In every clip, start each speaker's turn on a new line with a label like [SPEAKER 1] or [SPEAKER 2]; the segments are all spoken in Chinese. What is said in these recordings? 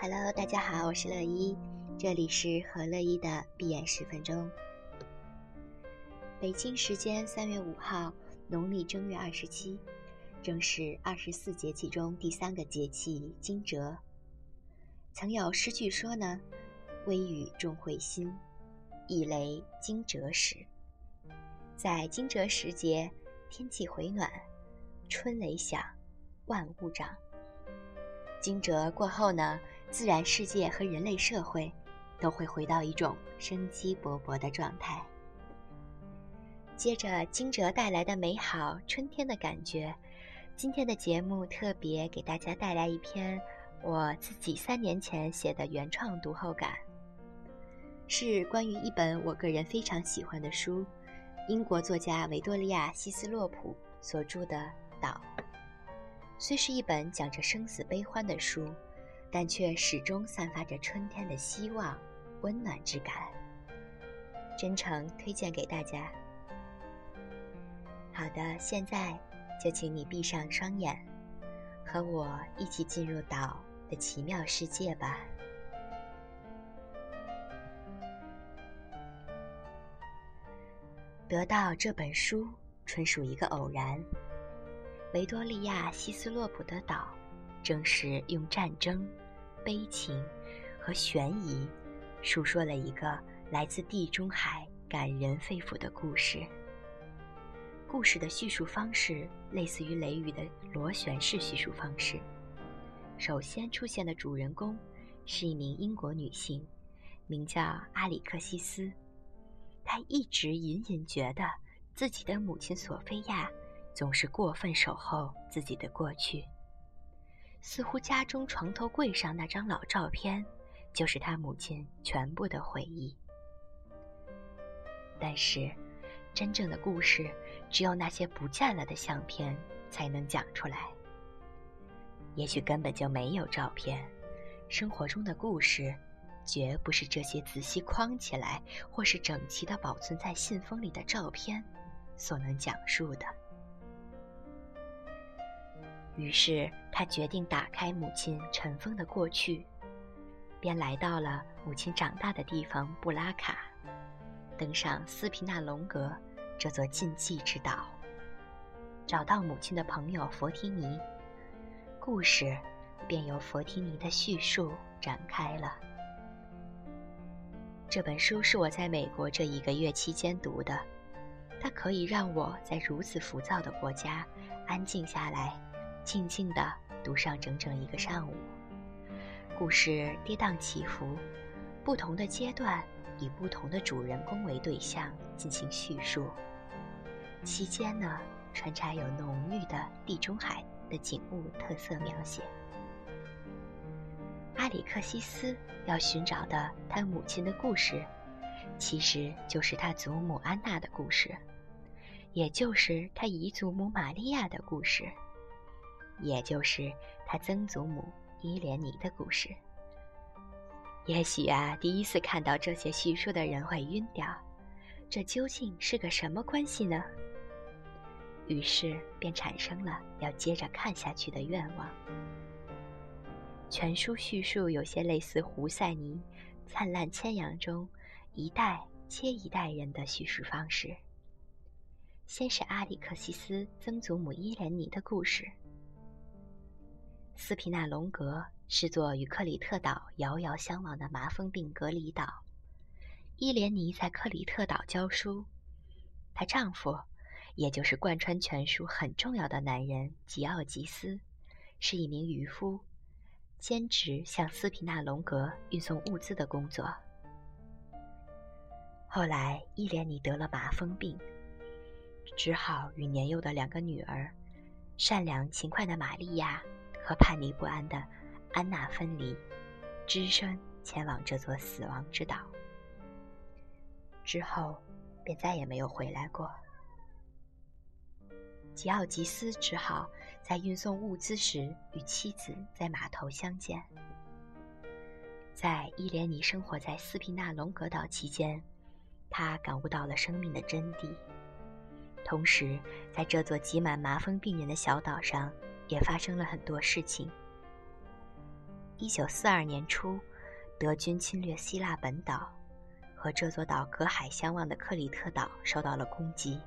[SPEAKER 1] Hello，大家好，我是乐一，这里是和乐一的闭眼十分钟。北京时间三月五号，农历正月二十七，正是二十四节气中第三个节气惊蛰。曾有诗句说呢：“微雨众会心，一雷惊蛰时。”在惊蛰时节，天气回暖，春雷响，万物长。惊蛰过后呢，自然世界和人类社会都会回到一种生机勃勃的状态。接着惊蛰带来的美好春天的感觉，今天的节目特别给大家带来一篇我自己三年前写的原创读后感，是关于一本我个人非常喜欢的书——英国作家维多利亚·希斯洛普所著的《岛》。虽是一本讲着生死悲欢的书，但却始终散发着春天的希望、温暖之感。真诚推荐给大家。好的，现在就请你闭上双眼，和我一起进入岛的奇妙世界吧。得到这本书纯属一个偶然。维多利亚·希斯洛普的岛，正是用战争、悲情和悬疑，述说了一个来自地中海感人肺腑的故事。故事的叙述方式类似于雷雨的螺旋式叙述方式。首先出现的主人公是一名英国女性，名叫阿里克西斯。她一直隐隐觉得自己的母亲索菲亚。总是过分守候自己的过去，似乎家中床头柜上那张老照片，就是他母亲全部的回忆。但是，真正的故事只有那些不见了的相片才能讲出来。也许根本就没有照片，生活中的故事，绝不是这些仔细框起来或是整齐的保存在信封里的照片所能讲述的。于是，他决定打开母亲尘封的过去，便来到了母亲长大的地方布拉卡，登上斯皮纳龙格这座禁忌之岛，找到母亲的朋友佛提尼，故事便由佛提尼的叙述展开了。这本书是我在美国这一个月期间读的，它可以让我在如此浮躁的国家安静下来。静静地读上整整一个上午，故事跌宕起伏，不同的阶段以不同的主人公为对象进行叙述，期间呢穿插有浓郁的地中海的景物特色描写。阿里克西斯要寻找的他母亲的故事，其实就是他祖母安娜的故事，也就是他姨祖母玛利亚的故事。也就是他曾祖母伊莲妮的故事。也许啊，第一次看到这些叙述的人会晕掉，这究竟是个什么关系呢？于是便产生了要接着看下去的愿望。全书叙述有些类似胡塞尼《灿烂千阳》中一代接一代人的叙事方式。先是阿里克西斯曾祖母伊莲妮的故事。斯皮纳龙格是座与克里特岛遥遥相望的麻风病隔离岛。伊莲妮在克里特岛教书，她丈夫，也就是贯穿全书很重要的男人吉奥吉斯，是一名渔夫，兼职向斯皮纳龙格运送物资的工作。后来，伊莲妮得了麻风病，只好与年幼的两个女儿，善良勤快的玛利亚。和叛逆不安的安娜分离，只身前往这座死亡之岛。之后，便再也没有回来过。吉奥吉斯只好在运送物资时与妻子在码头相见。在伊莲妮生活在斯皮纳龙格岛期间，他感悟到了生命的真谛。同时，在这座挤满麻风病人的小岛上。也发生了很多事情。一九四二年初，德军侵略希腊本岛，和这座岛隔海相望的克里特岛受到了攻击。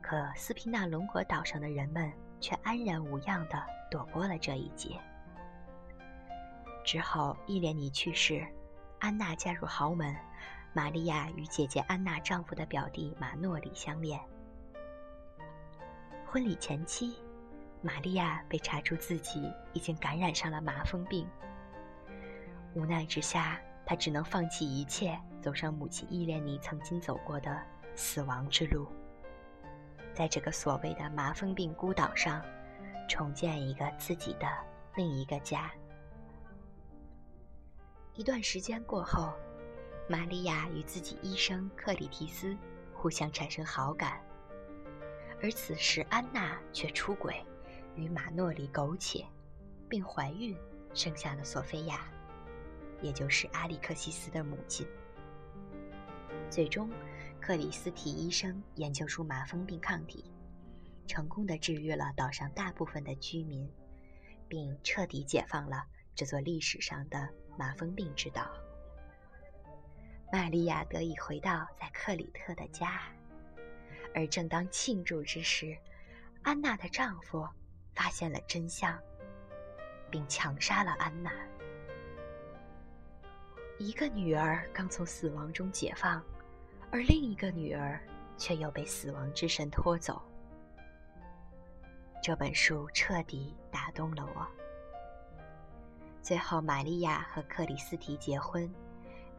[SPEAKER 1] 可斯皮纳龙国岛上的人们却安然无恙地躲过了这一劫。之后，伊莲妮去世，安娜嫁入豪门，玛利亚与姐姐安娜丈夫的表弟马诺里相恋。婚礼前期，玛利亚被查出自己已经感染上了麻风病。无奈之下，她只能放弃一切，走上母亲伊莲妮曾经走过的死亡之路。在这个所谓的麻风病孤岛上，重建一个自己的另一个家。一段时间过后，玛利亚与自己医生克里提斯互相产生好感，而此时安娜却出轨，与马诺里苟且，并怀孕，生下了索菲亚，也就是阿里克西斯的母亲。最终。克里斯提医生研究出麻风病抗体，成功的治愈了岛上大部分的居民，并彻底解放了这座历史上的麻风病之岛。玛利亚得以回到在克里特的家，而正当庆祝之时，安娜的丈夫发现了真相，并强杀了安娜。一个女儿刚从死亡中解放。而另一个女儿却又被死亡之神拖走。这本书彻底打动了我。最后，玛利亚和克里斯提结婚，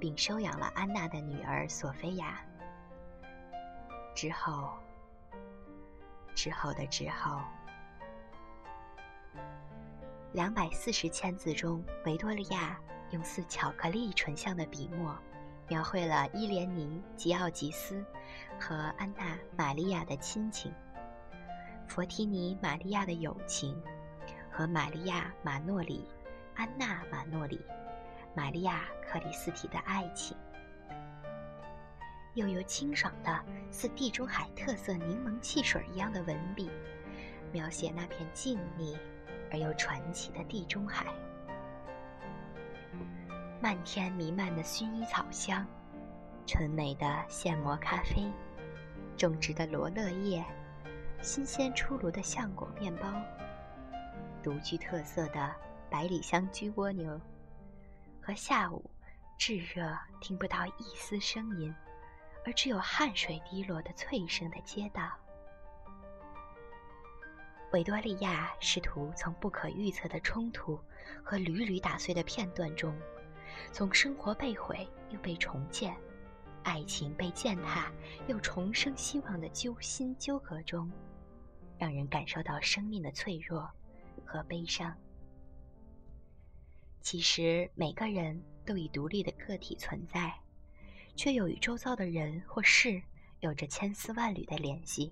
[SPEAKER 1] 并收养了安娜的女儿索菲亚。之后，之后的之后，两百四十千字中，维多利亚用似巧克力醇香的笔墨。描绘了伊莲妮、吉奥吉斯和安娜·玛利亚的亲情，佛提尼、玛利亚的友情，和玛利亚·马诺里、安娜·马诺里、玛利亚·克里斯提的爱情，又有清爽的似地中海特色柠檬汽水一样的文笔，描写那片静谧而又传奇的地中海。漫天弥漫的薰衣草香，纯美的现磨咖啡，种植的罗勒叶，新鲜出炉的橡果面包，独具特色的百里香焗蜗牛，和下午炙热听不到一丝声音，而只有汗水滴落的脆声的街道。维多利亚试图从不可预测的冲突和屡屡打碎的片段中。从生活被毁又被重建，爱情被践踏又重生希望的揪心纠葛中，让人感受到生命的脆弱和悲伤。其实每个人都以独立的个体存在，却又与周遭的人或事有着千丝万缕的联系。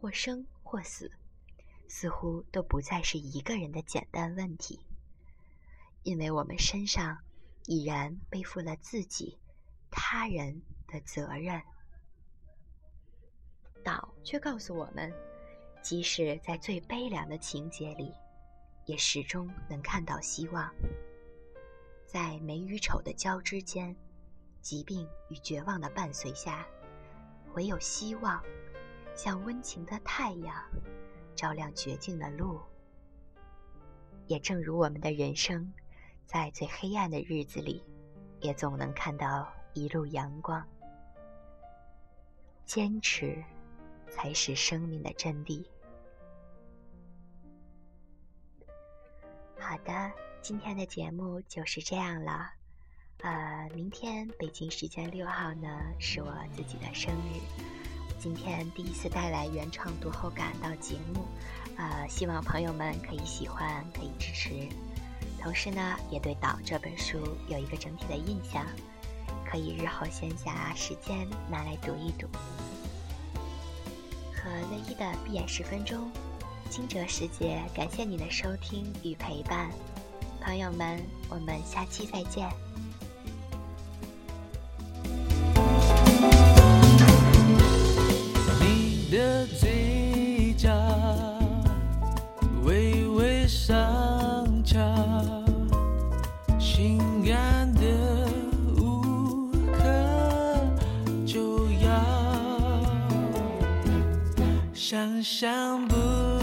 [SPEAKER 1] 或生或死，似乎都不再是一个人的简单问题。因为我们身上已然背负了自己、他人的责任，岛却告诉我们，即使在最悲凉的情节里，也始终能看到希望。在美与丑的交织间，疾病与绝望的伴随下，唯有希望，像温情的太阳，照亮绝境的路。也正如我们的人生。在最黑暗的日子里，也总能看到一路阳光。坚持，才是生命的真谛。好的，今天的节目就是这样了。呃，明天北京时间六号呢，是我自己的生日。今天第一次带来原创读后感到节目，呃，希望朋友们可以喜欢，可以支持。同时呢，也对《岛》这本书有一个整体的印象，可以日后闲暇时间拿来读一读。和乐一的闭眼十分钟，惊蛰时节，感谢你的收听与陪伴，朋友们，我们下期再见。想象不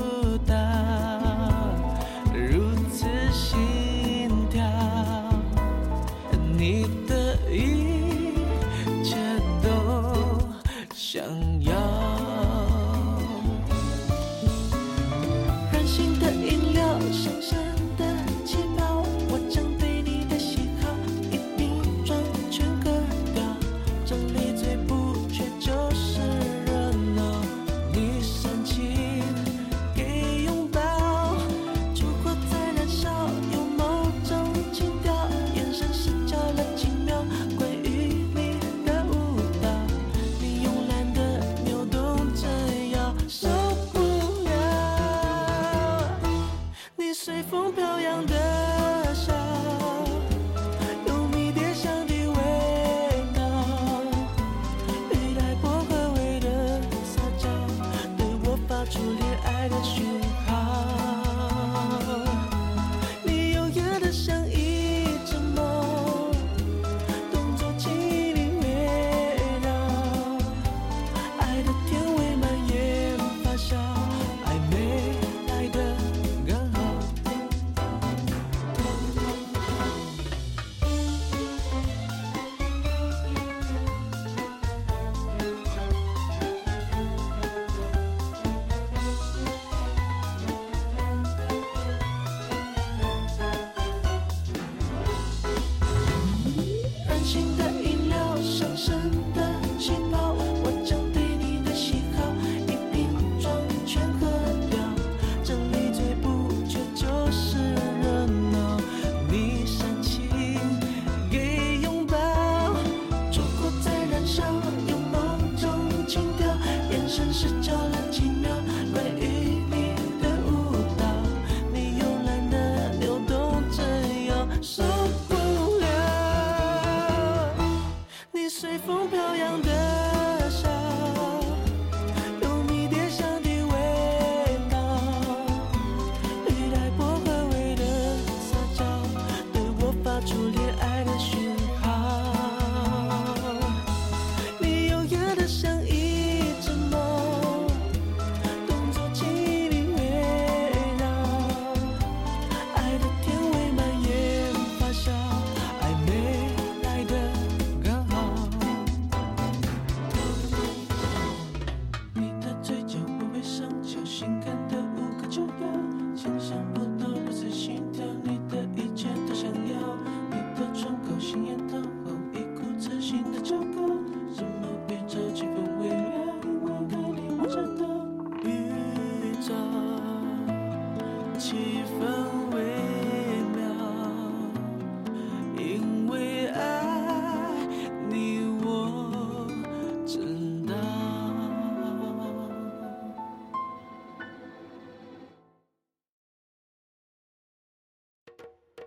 [SPEAKER 1] 风飘扬的笑，有迷迭香的
[SPEAKER 2] 味道。你带薄荷味的
[SPEAKER 3] 撒娇，对我发出恋爱的讯号。
[SPEAKER 2] 你优雅的像一只猫，动作轻盈的围绕。爱的。